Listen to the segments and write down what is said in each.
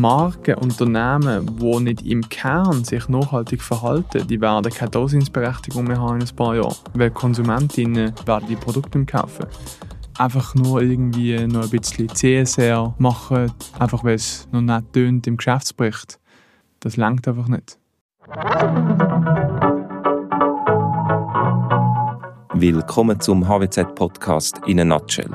Marken, Unternehmen, die nicht im Kern sich nachhaltig verhalten, die werden keine Daseinsberechtigung mehr haben in ein paar Jahren. Weil Konsumentinnen werden die Produkte kaufen. Einfach nur irgendwie noch ein bisschen CSR machen, einfach weil es noch nicht tönt im Geschäftsbericht. Das langt einfach nicht. Willkommen zum HWZ-Podcast in a Nutshell,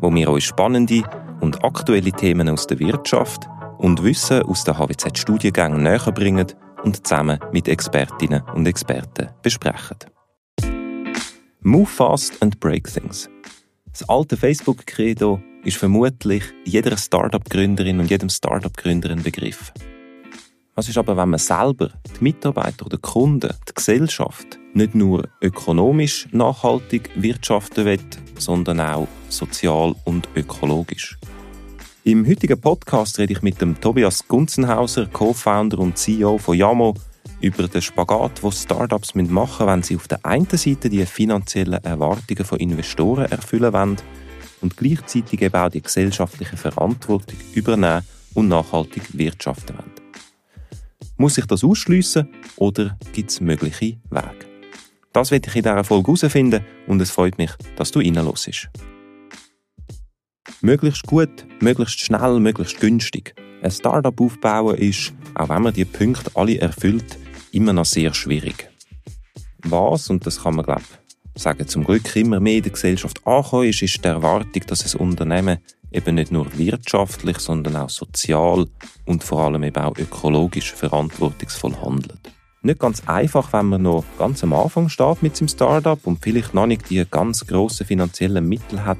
wo wir euch spannende und aktuelle Themen aus der Wirtschaft und Wissen aus den HWZ-Studiengängen näher bringen und zusammen mit Expertinnen und Experten besprechen. Move fast and break things. Das alte Facebook-Credo ist vermutlich jeder Startup-Gründerin und jedem Startup-Gründer ein Begriff. Was ist aber, wenn man selber, die Mitarbeiter oder die Kunden, die Gesellschaft nicht nur ökonomisch nachhaltig wirtschaften will, sondern auch sozial und ökologisch? Im heutigen Podcast rede ich mit dem Tobias Gunzenhauser, Co-Founder und CEO von Yamo, über den Spagat, wo Startups machen müssen, wenn sie auf der einen Seite die finanziellen Erwartungen von Investoren erfüllen wollen und gleichzeitig eben auch die gesellschaftliche Verantwortung übernehmen und nachhaltig wirtschaften wollen. Muss ich das ausschliessen oder gibt es mögliche Wege? Das werde ich in dieser Folge herausfinden und es freut mich, dass du reinlässt. Möglichst gut, möglichst schnell, möglichst günstig. Ein Startup aufbauen ist, auch wenn man die Punkte alle erfüllt, immer noch sehr schwierig. Was, und das kann man glaube sagen, zum Glück immer mehr in der Gesellschaft ankommen ist, ist die Erwartung, dass ein Unternehmen eben nicht nur wirtschaftlich, sondern auch sozial und vor allem eben auch ökologisch verantwortungsvoll handelt. Nicht ganz einfach, wenn man noch ganz am Anfang steht mit seinem Startup und vielleicht noch nicht die ganz grossen finanziellen Mittel hat,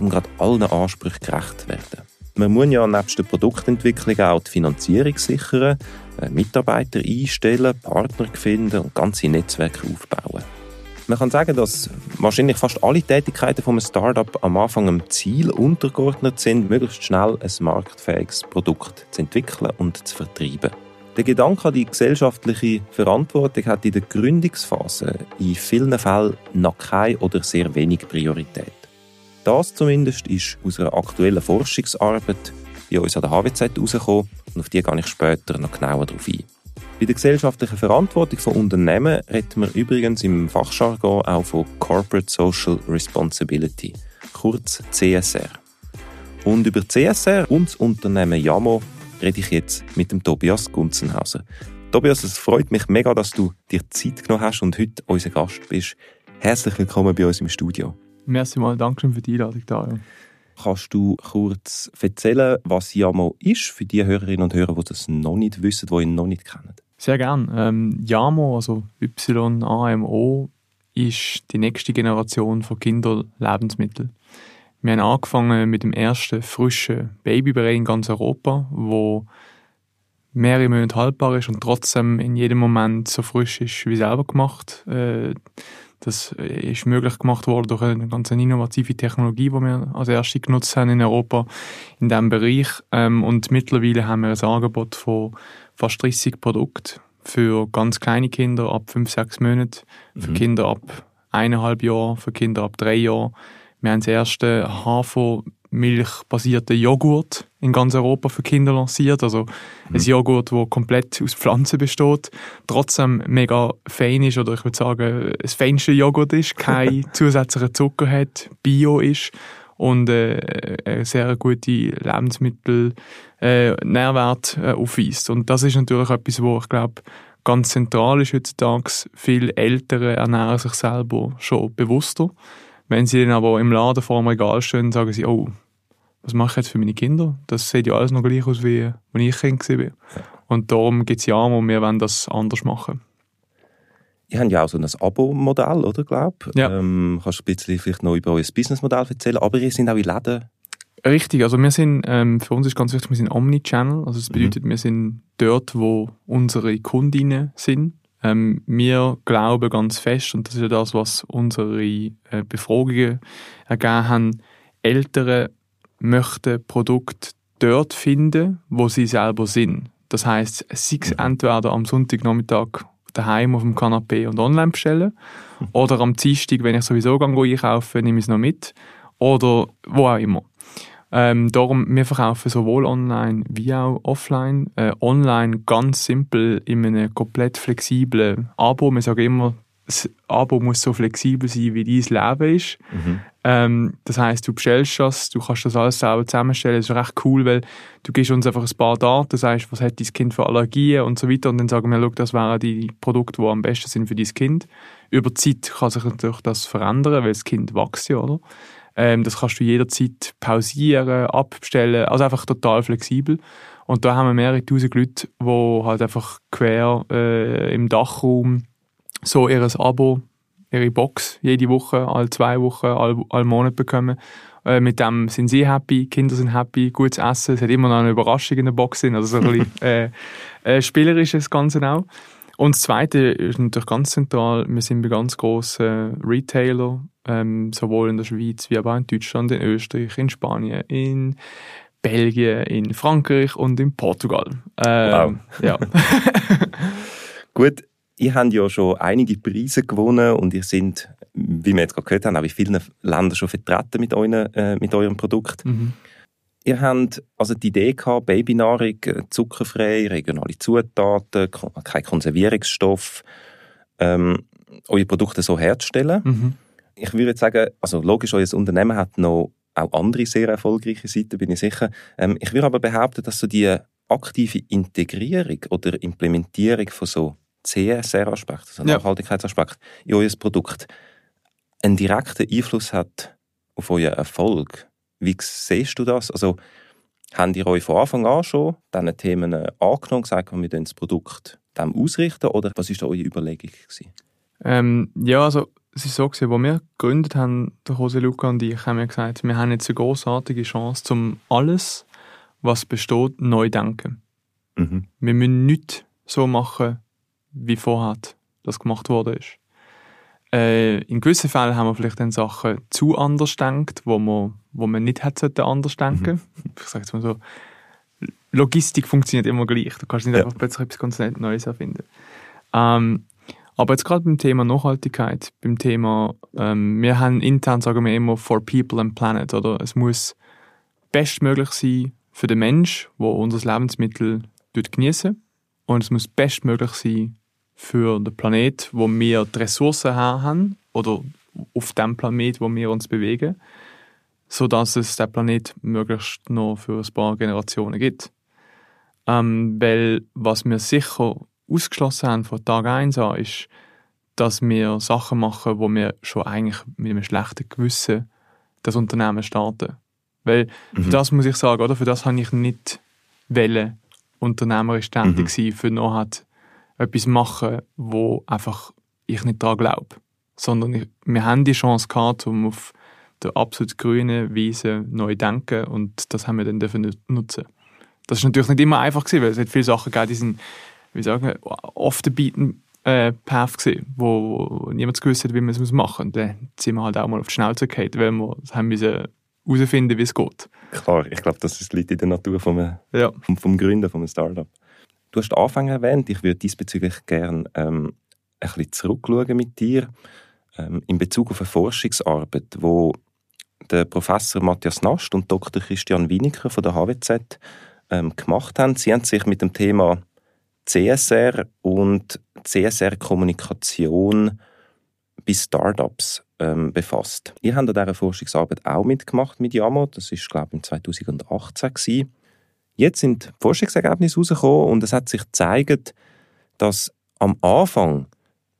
um gerade allen Ansprüchen gerecht zu werden. Man muss ja nebst der Produktentwicklung auch die Finanzierung sichern, äh, Mitarbeiter einstellen, Partner finden und ganze Netzwerke aufbauen. Man kann sagen, dass wahrscheinlich fast alle Tätigkeiten von einem Startup am Anfang am Ziel untergeordnet sind, möglichst schnell ein marktfähiges Produkt zu entwickeln und zu vertreiben. Der Gedanke an die gesellschaftliche Verantwortung hat in der Gründungsphase in vielen Fällen noch keine oder sehr wenig Priorität. Das zumindest ist aus einer aktuellen Forschungsarbeit bei uns an der HWZ herausgekommen und auf die gehe ich später noch genauer darauf ein. Bei der gesellschaftlichen Verantwortung von Unternehmen reden wir übrigens im Fachjargon auch von Corporate Social Responsibility, kurz CSR. Und über CSR und das Unternehmen Yamo rede ich jetzt mit dem Tobias Gunzenhauser. Tobias, es freut mich mega, dass du dir Zeit genommen hast und heute unser Gast bist. Herzlich willkommen bei uns im Studio. Merci mal, danke für die Einladung, Dario. Kannst du kurz erzählen, was Yamo ist, für die Hörerinnen und Hörer, die das noch nicht wissen, die ihn noch nicht kennen? Sehr gern. Ähm, YAMO, also Y-A-M-O, ist die nächste Generation von Kinderlebensmitteln. Wir haben angefangen mit dem ersten frischen Babybrei in ganz Europa, wo mehrere Monate haltbar ist und trotzdem in jedem Moment so frisch ist wie selber gemacht. Äh, das ist möglich gemacht worden durch eine ganz innovative Technologie, die wir als erste genutzt haben in Europa in diesem Bereich. Ähm, und mittlerweile haben wir ein Angebot von fast 30 Produkten für ganz kleine Kinder ab 5, 6 Monaten, für mhm. Kinder ab eineinhalb Jahren, für Kinder ab drei Jahren. Wir haben das erste Hafermilch-basierte Joghurt in ganz Europa für Kinder lanciert. Also mhm. ein Joghurt, das komplett aus Pflanzen besteht, trotzdem mega fein ist oder ich würde sagen, das feinste Joghurt ist, kein zusätzlichen Zucker hat, bio ist und äh, eine sehr gute Lebensmittel äh, Nährwert äh, aufweist. Und das ist natürlich etwas, wo ich glaube, ganz zentral ist heutzutage. Viele Eltern ernähren sich selber schon bewusster. Wenn sie dann aber im Laden vor dem Regal stehen, sagen sie, oh, was mache ich jetzt für meine Kinder? Das sieht ja alles noch gleich aus, wie als ich Kind war. Ja. Und darum gibt es ja und wir wollen das anders machen. Ihr habt ja auch so ein Abo-Modell, oder, glaube Ja. Ähm, kannst du ein bisschen vielleicht noch über euer Businessmodell erzählen? Aber ihr seid auch in Läden Richtig, also wir sind, ähm, für uns ist ganz wichtig, wir sind Omnichannel, also das mhm. bedeutet, mhm. wir sind dort, wo unsere Kundinnen sind. Ähm, wir glauben ganz fest, und das ist ja das, was unsere äh, Befragungen ergeben haben, Eltern möchten Produkte dort finden, wo sie selber sind. Das heißt, sei es entweder am Sonntagnachmittag daheim auf dem Kanapee und online bestellen oder am Dienstag, wenn ich sowieso gehe einkaufen, nehme ich es noch mit oder wo auch immer. Ähm, darum, wir verkaufen sowohl online wie auch offline. Äh, online ganz simpel in einem komplett flexiblen Abo. Wir sagen immer, das Abo muss so flexibel sein, wie dein Leben ist. Mhm. Ähm, das heißt, du bestellst das, du kannst das alles selber zusammenstellen. Das ist recht cool, weil du gibst uns einfach ein paar Daten, sagst, was hat dein Kind für Allergien und so weiter und dann sagen wir, das wären die Produkte, die am besten sind für dein Kind. Über Zeit kann sich natürlich das verändern, weil das Kind wächst ja, oder? Ähm, das kannst du jederzeit pausieren, abbestellen, also einfach total flexibel. Und da haben wir mehrere tausend Leute, die halt einfach quer äh, im Dachraum so ihr Abo, ihre Box jede Woche, alle zwei Wochen, alle, alle Monat bekommen. Äh, mit dem sind sie happy, Kinder sind happy, gutes Essen, es hat immer noch eine Überraschung in der Box drin, also so ein bisschen äh, äh, spielerisch das Ganze auch. Und das Zweite ist natürlich ganz zentral, wir sind bei ganz grossen Retailer, ähm, sowohl in der Schweiz wie aber auch in Deutschland, in Österreich, in Spanien, in Belgien, in Frankreich und in Portugal. Ähm, wow. Ja. Gut, Ihr habt ja schon einige Preise gewonnen und ihr seid, wie wir jetzt gerade gehört haben, auch in vielen Ländern schon vertreten mit, euren, äh, mit eurem Produkt. Mhm. Ihr habt also die Idee gehabt, Babynahrung äh, zuckerfrei, regionale Zutaten, kein Konservierungsstoff, ähm, eure Produkte so herzustellen. Mhm. Ich würde jetzt sagen, also logisch, euer Unternehmen hat noch auch andere sehr erfolgreiche Seiten, bin ich sicher. Ähm, ich würde aber behaupten, dass so die aktive Integrierung oder Implementierung von so CSR-Aspekt, also ja. Nachhaltigkeitsaspekt, in euer Produkt einen direkten Einfluss hat auf euren Erfolg. Wie siehst du das? Also, habt ihr euch von Anfang an schon diese Themen angenommen, gesagt, wir das Produkt dem ausrichten oder was war da eure Überlegung? Ähm, ja, also es ist so gewesen, als wir gegründet haben, der Jose Luca und ich, haben wir gesagt, wir haben jetzt eine großartige Chance, um alles, was besteht, neu zu denken. Mhm. Wir müssen nichts so machen, wie vorher das gemacht worden ist. Äh, in gewissen Fällen haben wir vielleicht dann Sachen zu anders gedacht, wo man, wo man nicht hätte anders denken mhm. Ich sage jetzt mal so, Logistik funktioniert immer gleich. Du kannst nicht ja. einfach plötzlich etwas ganz Neues erfinden. Ähm, aber jetzt gerade beim Thema Nachhaltigkeit, beim Thema, ähm, wir haben intern, sagen wir immer, for people and planet, oder? Es muss bestmöglich sein für den Mensch, der unser Lebensmittel genießen und es muss bestmöglich sein für den Planet, wo wir die Ressourcen haben oder auf dem Planet, wo wir uns bewegen, so dass es der Planet möglichst noch für ein paar Generationen gibt. Ähm, weil was wir sicher ausgeschlossen haben von Tag 1 an, ist, dass wir Sachen machen, wo wir schon eigentlich mit einem schlechten Gewissen das Unternehmen starten. Weil mhm. für das muss ich sagen, oder? Für das habe ich nicht wollen, unternehmerisch tätig mhm. sein, für noch hat etwas machen, wo einfach ich nicht daran glaube. Sondern ich, wir haben die Chance gehabt, um auf der absolut grünen Wiese neu denken und das haben wir dann dürfen nutzen. Das ist natürlich nicht immer einfach gewesen, weil es hat viele Sachen gegeben, die sind, wie sagen, off the beaten äh, Path gewesen, wo, wo niemand gewusst hat, wie man es machen muss. Und dann sind wir halt auch mal auf die Schnauze gefallen, weil wir haben müssen herausfinden, wie es geht. Klar, ich glaube, das ist liegt in der Natur vom, ja. vom, vom Gründer, vom Startup. Du hast Anfang erwähnt, ich würde diesbezüglich gerne ähm, ein bisschen zurückschauen mit dir ähm, in Bezug auf eine Forschungsarbeit, wo der Professor Matthias Nast und Dr. Christian Winiker von der HWZ ähm, gemacht haben. Sie haben sich mit dem Thema CSR und CSR-Kommunikation bei Startups ähm, befasst. Ihr habt an dieser Forschungsarbeit auch mitgemacht mit Yamo. Das ist, glaube ich, 2018 gewesen. Jetzt sind Forschungsergebnisse herausgekommen und es hat sich gezeigt, dass am Anfang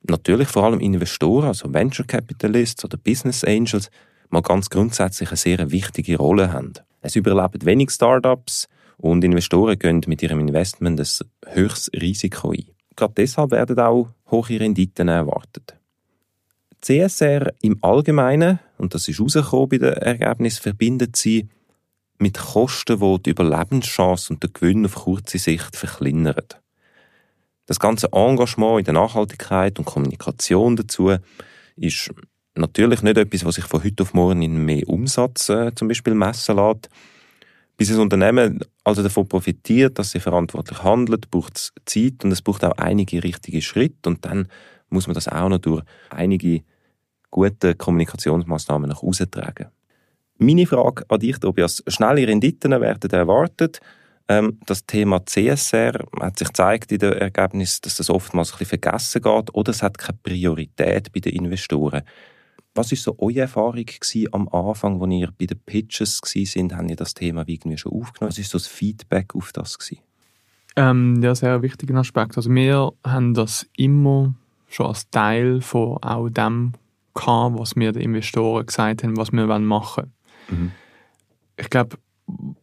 natürlich vor allem Investoren, also Venture Capitalists oder Business Angels, mal ganz grundsätzlich eine sehr wichtige Rolle haben. Es überleben wenig Startups und Investoren gehen mit ihrem Investment ein höchstes Risiko ein. Gerade deshalb werden auch hohe Renditen erwartet. CSR im Allgemeinen, und das ist herausgekommen bei den Ergebnissen, verbindet sie mit Kosten, die die Überlebenschance und den Gewinn auf kurze Sicht verkleinern. Das ganze Engagement in der Nachhaltigkeit und Kommunikation dazu ist natürlich nicht etwas, was sich von heute auf morgen in mehr Umsatz äh, zum Beispiel messen lässt. Bis ein Unternehmen also davon profitiert, dass sie verantwortlich handelt, braucht es Zeit und es braucht auch einige richtige Schritte und dann muss man das auch noch durch einige gute Kommunikationsmaßnahmen nach außen tragen. Meine Frage an dich, Tobias. Schnelle Renditen werden erwartet. Ähm, das Thema CSR hat sich gezeigt in den Ergebnissen, dass das oftmals ein bisschen vergessen geht oder es hat keine Priorität bei den Investoren. Was war so eure Erfahrung am Anfang, als ihr bei den Pitches sind? Haben ihr das Thema irgendwie schon aufgenommen? Was war so das Feedback auf das? Ähm, ja, sehr wichtiger Aspekt. Also wir haben das immer schon als Teil von auch dem gehabt, was wir den Investoren gesagt haben, was wir machen wollen. Mhm. Ich glaube,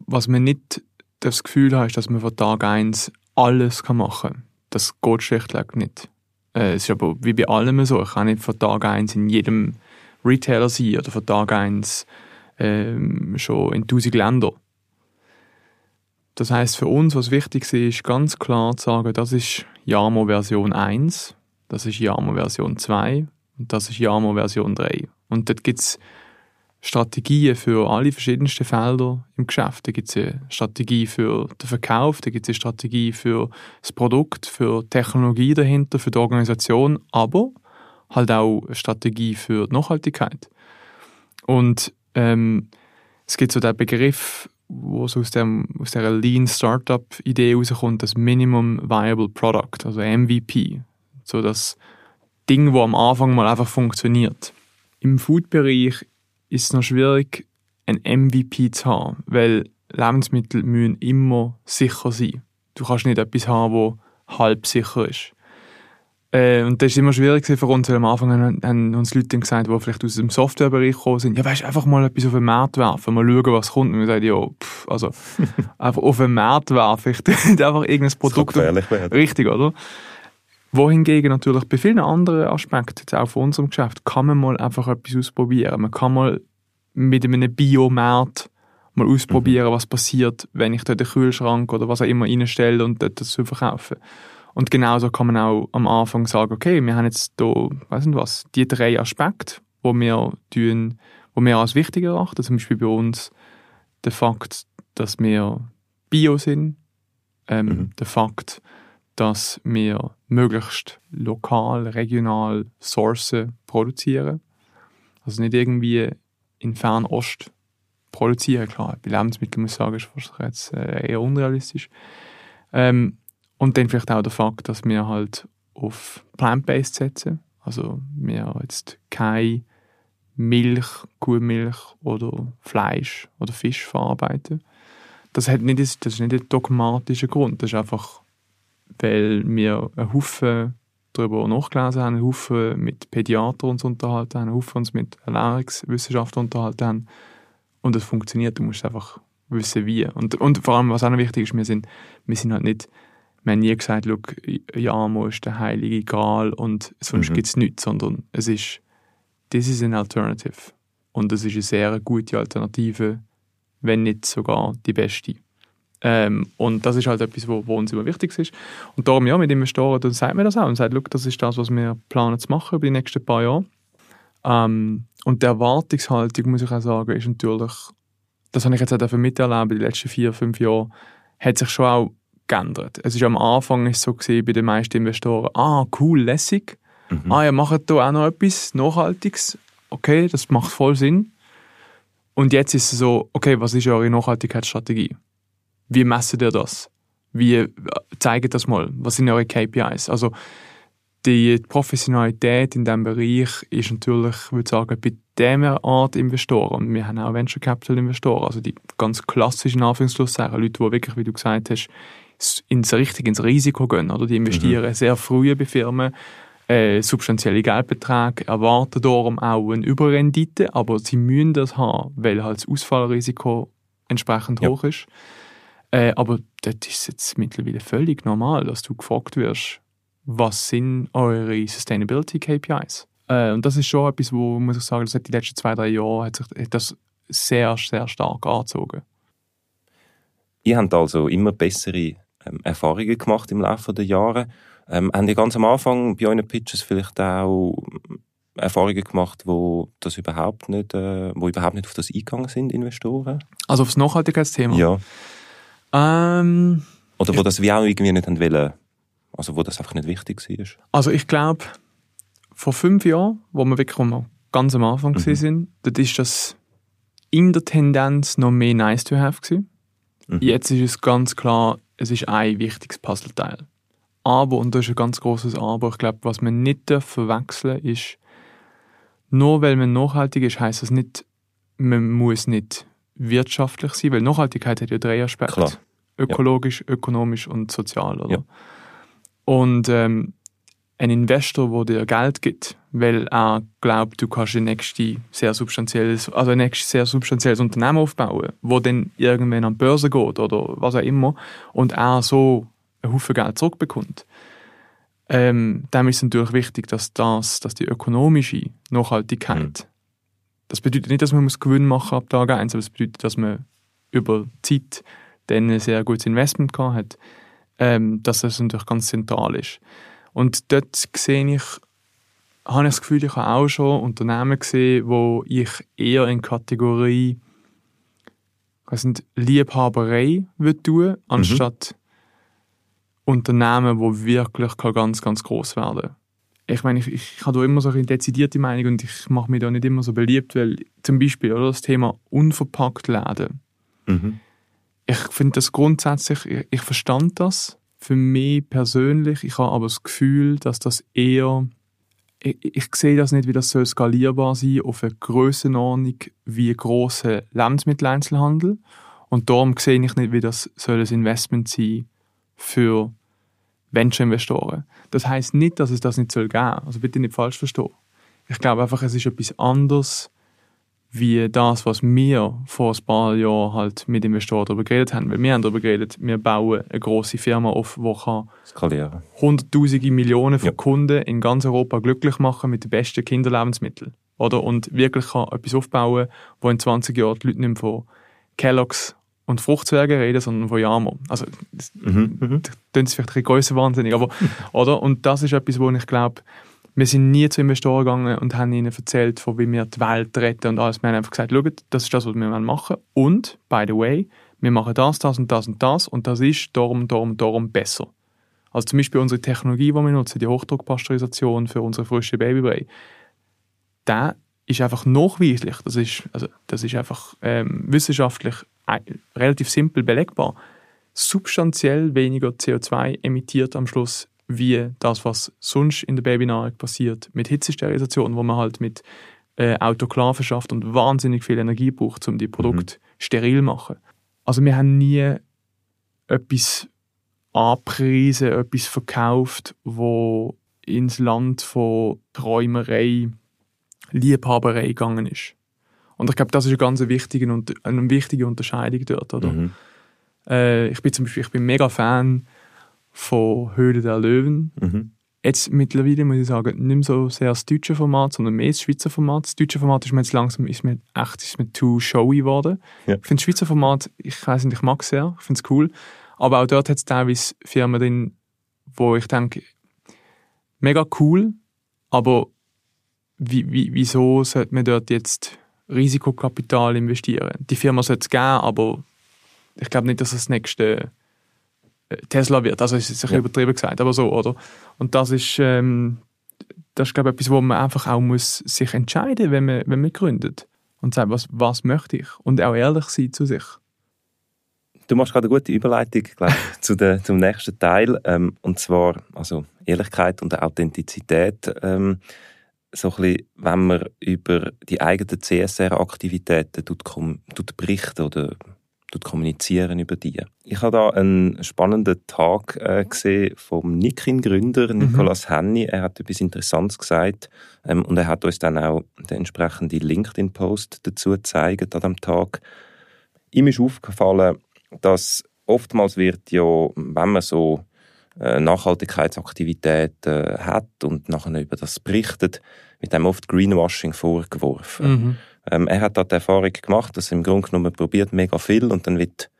was man nicht das Gefühl hat, ist, dass man von Tag 1 alles machen kann. Das geht schlichtweg nicht. Äh, es ist aber wie bei allem so. Ich kann nicht von Tag 1 in jedem Retailer sein oder von Tag 1 ähm, schon in 1000 Ländern. Das heißt für uns, was wichtig ist, ist ganz klar zu sagen, das ist Yamo Version 1, das ist Yamo Version 2 und das ist Yamo Version 3. Und dort gibt es Strategien für alle verschiedensten Felder im Geschäft. Da gibt es eine Strategie für den Verkauf, da gibt es eine Strategie für das Produkt, für Technologie dahinter, für die Organisation, aber halt auch eine Strategie für die Nachhaltigkeit. Und ähm, es gibt so den Begriff, wo so aus, dem, aus der Lean Startup Idee rauskommt, das Minimum Viable Product, also MVP. So das Ding, wo am Anfang mal einfach funktioniert. Im Food-Bereich ist es noch schwierig, ein MVP zu haben, weil Lebensmittel müssen immer sicher sein. Du kannst nicht etwas haben, wo halb sicher ist. Äh, und das ist immer schwierig für uns, weil am Anfang haben, haben uns Leute gesagt, die vielleicht aus dem Softwarebereich gekommen sind, ja weißt, einfach mal etwas auf den Markt werfen, mal schauen, was kommt. Und wir sagen, ja, pff, also einfach auf den Markt werfen, ich einfach irgendein Produkt. Das Richtig, oder? Wohingegen natürlich bei vielen anderen Aspekten, jetzt auch von unserem Geschäft, kann man mal einfach etwas ausprobieren. Man kann mal mit einem Biomarkt mal ausprobieren, mhm. was passiert, wenn ich dort den Kühlschrank oder was auch immer reinstelle und dort das verkaufen. Und genauso kann man auch am Anfang sagen, okay, wir haben jetzt hier, weiss nicht was, die drei Aspekte, wo wir tun, wo wir als wichtig erachten. Zum Beispiel bei uns der Fakt, dass wir Bio sind, ähm, mhm. der Fakt, dass wir möglichst lokal, regional Sourcen produzieren. Also nicht irgendwie in Fernost produzieren, klar. Bei Lebensmitteln muss ich sagen, ist jetzt äh, eher unrealistisch. Ähm, und dann vielleicht auch der Fakt, dass wir halt auf Plant-Based setzen. Also wir jetzt keine Milch, Kuhmilch oder Fleisch oder Fisch verarbeiten. Das, hat nicht, das ist nicht ein dogmatischer Grund. Das ist einfach, weil wir einen Haufen darüber nachgelesen haben, einen Haufen mit Pädiatern uns unterhalten haben, einen Haufen uns mit Ernährungswissenschaftlern unterhalten haben. Und es funktioniert. Du musst einfach wissen, wie. Und, und vor allem, was auch noch wichtig ist, wir sind, wir sind halt nicht wir haben nie gesagt, Jamo ist der heilige Gral und sonst mhm. gibt es nichts, sondern es ist, this is an alternative. Und es ist eine sehr gute Alternative, wenn nicht sogar die beste. Ähm, und das ist halt etwas, wo, wo, uns immer wichtig ist. Und darum, ja, mit Investoren, dann sagt man das auch und sagt, das ist das, was wir planen zu machen über die nächsten paar Jahre. Ähm, und die Erwartungshaltung, muss ich auch sagen, ist natürlich, das habe ich jetzt auch miterleben, die letzten vier, fünf Jahre, hat sich schon auch geändert. Es ist am Anfang ist so gesehen bei den meisten Investoren, ah, cool, lässig. Mhm. Ah, ihr macht da auch noch etwas Nachhaltiges. Okay, das macht voll Sinn. Und jetzt ist es so, okay, was ist eure Nachhaltigkeitsstrategie? Wie messen ihr das? Wie äh, zeigt das mal? Was sind eure KPIs? Also die Professionalität in diesem Bereich ist natürlich, ich würde sagen, bei dieser Art Investoren, und wir haben auch Venture Capital Investoren, also die ganz klassischen Anführungsschlusszeichen, Leute, die wirklich, wie du gesagt hast, ins richtig ins Risiko gehen. Oder? Die investieren mhm. sehr früh bei Firmen, äh, substanzielle Geldbeträge, erwarten darum auch eine Überrendite, aber sie müssen das haben, weil halt das Ausfallrisiko entsprechend ja. hoch ist. Äh, aber das ist jetzt mittlerweile völlig normal, dass du gefragt wirst, was sind eure Sustainability KPIs? Äh, und das ist schon etwas, wo, muss ich sagen, das hat die letzten zwei, drei Jahre hat sich das sehr, sehr stark angezogen. Ihr habt also immer bessere ähm, Erfahrungen gemacht im Laufe der Jahre. Ähm, haben die ganz am Anfang bei euren Pitches vielleicht auch ähm, Erfahrungen gemacht, wo das überhaupt nicht, äh, wo überhaupt nicht auf das eingegangen sind, Investoren? Also aufs Nachhaltigkeitsthema? Ja. Ähm, Oder wo das wie auch irgendwie nicht haben wollen, also wo das einfach nicht wichtig war? Also ich glaube, vor fünf Jahren, wo wir wirklich ganz am Anfang mhm. sind, dort ist das in der Tendenz noch mehr nice to have gewesen. Mhm. Jetzt ist es ganz klar, es ist ein wichtiges Puzzleteil. Aber, und das ist ein ganz großes Aber, ich glaube, was man nicht darf verwechseln ist, nur weil man nachhaltig ist, heißt das nicht, man muss nicht wirtschaftlich sein, weil Nachhaltigkeit hat ja drei Aspekte. Klar. Ökologisch, ökonomisch und sozial. Oder? Ja. Und ähm, ein Investor, der dir Geld gibt, weil er glaubt, du kannst ein nächstes sehr substanzielles, also ein nächstes sehr substanzielles Unternehmen aufbauen, wo dann irgendwann an die Börse geht oder was auch immer und er so einen Haufen Geld zurückbekommt. Ähm, dem ist es natürlich wichtig, dass das, dass die ökonomische Nachhaltigkeit, das bedeutet nicht, dass man muss Gewinn machen ab Tag 1, aber es bedeutet, dass man über Zeit dann ein sehr gutes Investment gehabt hat, ähm, dass das natürlich ganz zentral ist. Und dort sehe ich, habe ich das Gefühl, ich habe auch schon Unternehmen gesehen, wo ich eher in Kategorie weiss nicht, Liebhaberei würde tun, anstatt Unternehmen, wo wirklich kann ganz, ganz groß werden. Ich meine, ich, ich habe da immer so eine dezidierte Meinung und ich mache mich da nicht immer so beliebt, weil zum Beispiel oder, das Thema unverpackt Läden. Mhm. Ich finde das grundsätzlich, ich, ich verstand das für mich persönlich. Ich habe aber das Gefühl, dass das eher, ich, ich sehe das nicht, wie das soll skalierbar sein auf eine Grössenordnung wie große Lebensmitteleinzelhandel. Und darum sehe ich nicht, wie das soll ein Investment sein für Venture-Investoren. Das heißt nicht, dass es das nicht soll geben. Also bitte nicht falsch verstehen. Ich glaube einfach, es ist etwas anderes wie das, was wir vor ein paar Jahren halt mit Investoren darüber geredet haben. Weil wir haben darüber geredet, wir bauen eine grosse Firma auf, die kann Skalieren. hunderttausende Millionen von Ja. Kunden in ganz Europa glücklich machen mit den besten Kinderlebensmitteln. Oder? Und wirklich kann etwas aufbauen, wo in 20 Jahren die Leute nicht mehr von Kellogg's und Fruchtzwergen reden, sondern von Yamo. Also, das Mhm. Mhm. klingt vielleicht ein bisschen grössenwahnsinnig, aber, oder? Und das ist etwas, wo ich glaube, wir sind nie zu Investoren gegangen und haben ihnen erzählt, von wie wir die Welt retten und alles. Wir haben einfach gesagt, schaut, das ist das, was wir machen wollen. Und, by the way, wir machen das, das und das und das und das ist darum, darum, darum besser. Also zum Beispiel unsere Technologie, die wir nutzen, die Hochdruckpasteurisation für unsere frische Babybrei, der ist einfach nachweislich, das ist, also, das ist einfach ähm, wissenschaftlich äh, relativ simpel belegbar, substanziell weniger CO2 emittiert am Schluss, wie das, was sonst in der Babynahrung passiert, mit Hitzesterilisation, wo man halt mit äh, Autoklaven schafft und wahnsinnig viel Energie braucht, um die Produkte steril zu machen. Also wir haben nie etwas angepriesen, etwas verkauft, wo ins Land von Träumerei, Liebhaberei gegangen ist. Und ich glaube, das ist eine ganz wichtige, eine wichtige Unterscheidung dort. Oder? Mhm. Äh, ich bin zum Beispiel ich bin mega Fan von Höhle der Löwen. Mhm. Jetzt mittlerweile muss ich sagen, nicht mehr so sehr das deutsche Format, sondern mehr das Schweizer Format. Das deutsche Format ist mir jetzt langsam ist mir echt ist mir too showy geworden. Ja. Ich finde das Schweizer Format, ich weiß nicht, ich mag es sehr, ich finde es cool. Aber auch dort hat es teilweise Firmen drin, wo ich denke, mega cool, aber wie, wie, wieso sollte man dort jetzt Risikokapital investieren? Die Firma sollte es geben, aber ich glaube nicht, dass es das nächste Tesla wird. Also es ist ein bisschen Ja. übertrieben gesagt, aber so, oder? Und das ist, ähm, das ist glaube ich, etwas, wo man einfach auch muss sich entscheiden, wenn man, wenn man gründet und sagt, was, was möchte ich? Und auch ehrlich sein zu sich. Du machst gerade eine gute Überleitung glaub, ich, zu der, zum nächsten Teil. Ähm, und zwar also Ehrlichkeit und Authentizität. Ähm, so ein bisschen, wenn man über die eigenen CSR-Aktivitäten berichten oder kommunizieren über die. Ich habe da einen spannenden Tag äh, gesehen vom Nikin-Gründer Nicolas Henny. Er hat etwas Interessantes gesagt ähm, und er hat uns dann auch den entsprechenden LinkedIn-Post dazu gezeigt an diesem Tag. Ihm ist aufgefallen, dass oftmals wird ja, wenn man so äh, Nachhaltigkeitsaktivitäten hat und nachher über das berichtet, mit dem oft Greenwashing vorgeworfen. Mhm. Ähm, er hat da die Erfahrung gemacht, dass er im Grunde genommen probiert mega viel und dann wird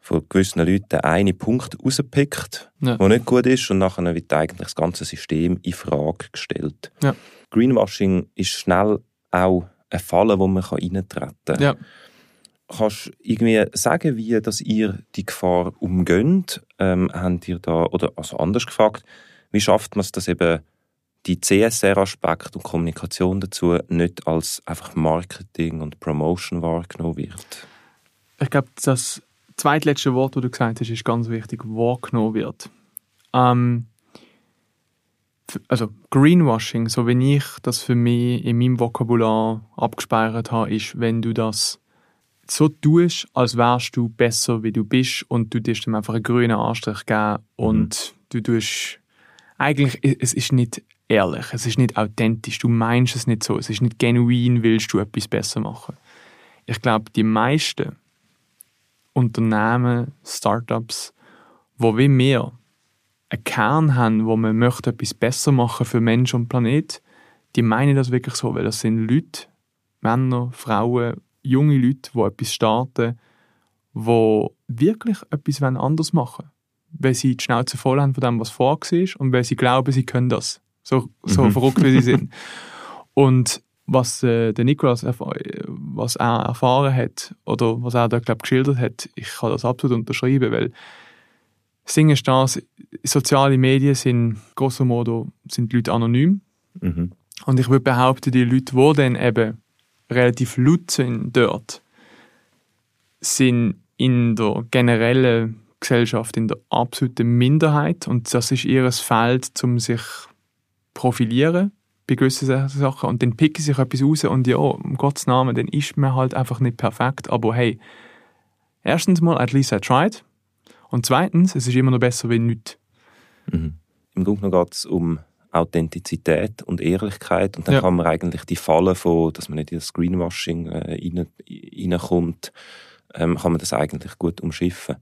von gewissen Leuten der eine Punkt rausgepickt, Ja. der nicht gut ist und nachher wird eigentlich das ganze System in Frage gestellt. Ja. Greenwashing ist schnell auch eine Falle, wo man reintreten kann. Ja. Kannst du irgendwie sagen, wie dass ihr die Gefahr umgeht? Ähm, habt ihr da, oder also anders gefragt, wie schafft man es, dass eben die CSR-Aspekt und Kommunikation dazu nicht als einfach Marketing und Promotion wahrgenommen wird? Ich glaube, das zweitletzte Wort, das du gesagt hast, ist ganz wichtig, wahrgenommen wird. Ähm, also Greenwashing, so wie ich das für mich in meinem Vokabular abgespeichert habe, ist, wenn du das so tust, als wärst du besser, wie du bist und du dir einfach einen grünen Anstrich geben und mhm. du tust eigentlich, es ist nicht ehrlich, es ist nicht authentisch, du meinst es nicht so, es ist nicht genuin, willst du etwas besser machen. Ich glaube, die meisten Unternehmen, Startups, wo wie wir einen Kern haben, wo man möchte etwas besser machen für Mensch und Planet, die meinen das wirklich so, weil das sind Leute, Männer, Frauen, junge Leute, die etwas starten, die wirklich etwas anders machen wollen. Weil sie die Schnauze voll haben von dem, was vor ist und weil sie glauben, sie können das. So, so mhm. verrückt, wie sie sind. Und was äh, der Nikolaus was er erfahren hat oder was er da glaub, geschildert hat, ich kann das absolut unterschreiben, weil das Ding ist das, soziale Medien sind grosso modo sind die Leute anonym mhm. und ich würde behaupten, die Leute, die dann eben relativ laut sind dort, sind in der generellen Gesellschaft in der absoluten Minderheit und das ist ihr Feld, um sich profilieren bei gewissen Sachen und dann picken sich etwas raus und ja, um Gottes Namen, dann ist man halt einfach nicht perfekt, aber hey, erstens mal, at least I tried und zweitens, es ist immer noch besser wie nichts. Mhm. Im Grunde geht es um Authentizität und Ehrlichkeit und dann ja. kann man eigentlich die Falle von, dass man nicht in das Greenwashing äh, reinkommt, ähm, kann man das eigentlich gut umschiffen.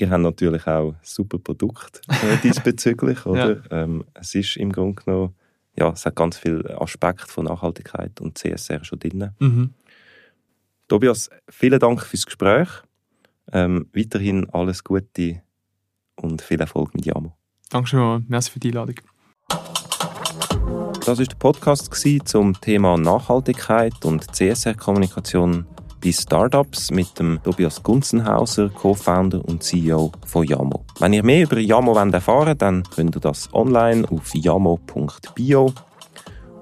Ihr habt natürlich auch super Produkt äh, diesbezüglich, oder? Ja. Ähm, es ist im Grunde genommen ja, es hat ganz viele Aspekte von Nachhaltigkeit und CSR schon drin. Mhm. Tobias, vielen Dank fürs Gespräch. Ähm, weiterhin alles Gute und viel Erfolg mit Yamo. Dankeschön, merci für die Einladung. Das war der Podcast zum Thema Nachhaltigkeit und CSR-Kommunikation bei Startups mit dem Tobias Gunzenhauser, Co-Founder und CEO von Yamo. Wenn ihr mehr über Yamo erfahren wollt, dann könnt ihr das online auf yamo.bio.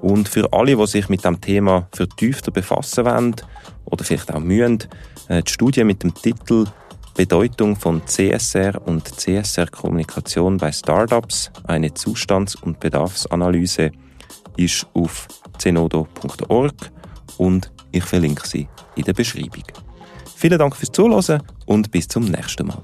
Und für alle, die sich mit dem Thema vertiefter befassen wollen oder vielleicht auch mühen, äh, die Studie mit dem Titel Bedeutung von CSR und CSR-Kommunikation bei Startups, eine Zustands- und Bedarfsanalyse, ist auf zenodo.org und ich verlinke sie in der Beschreibung. Vielen Dank fürs Zuhören und bis zum nächsten Mal.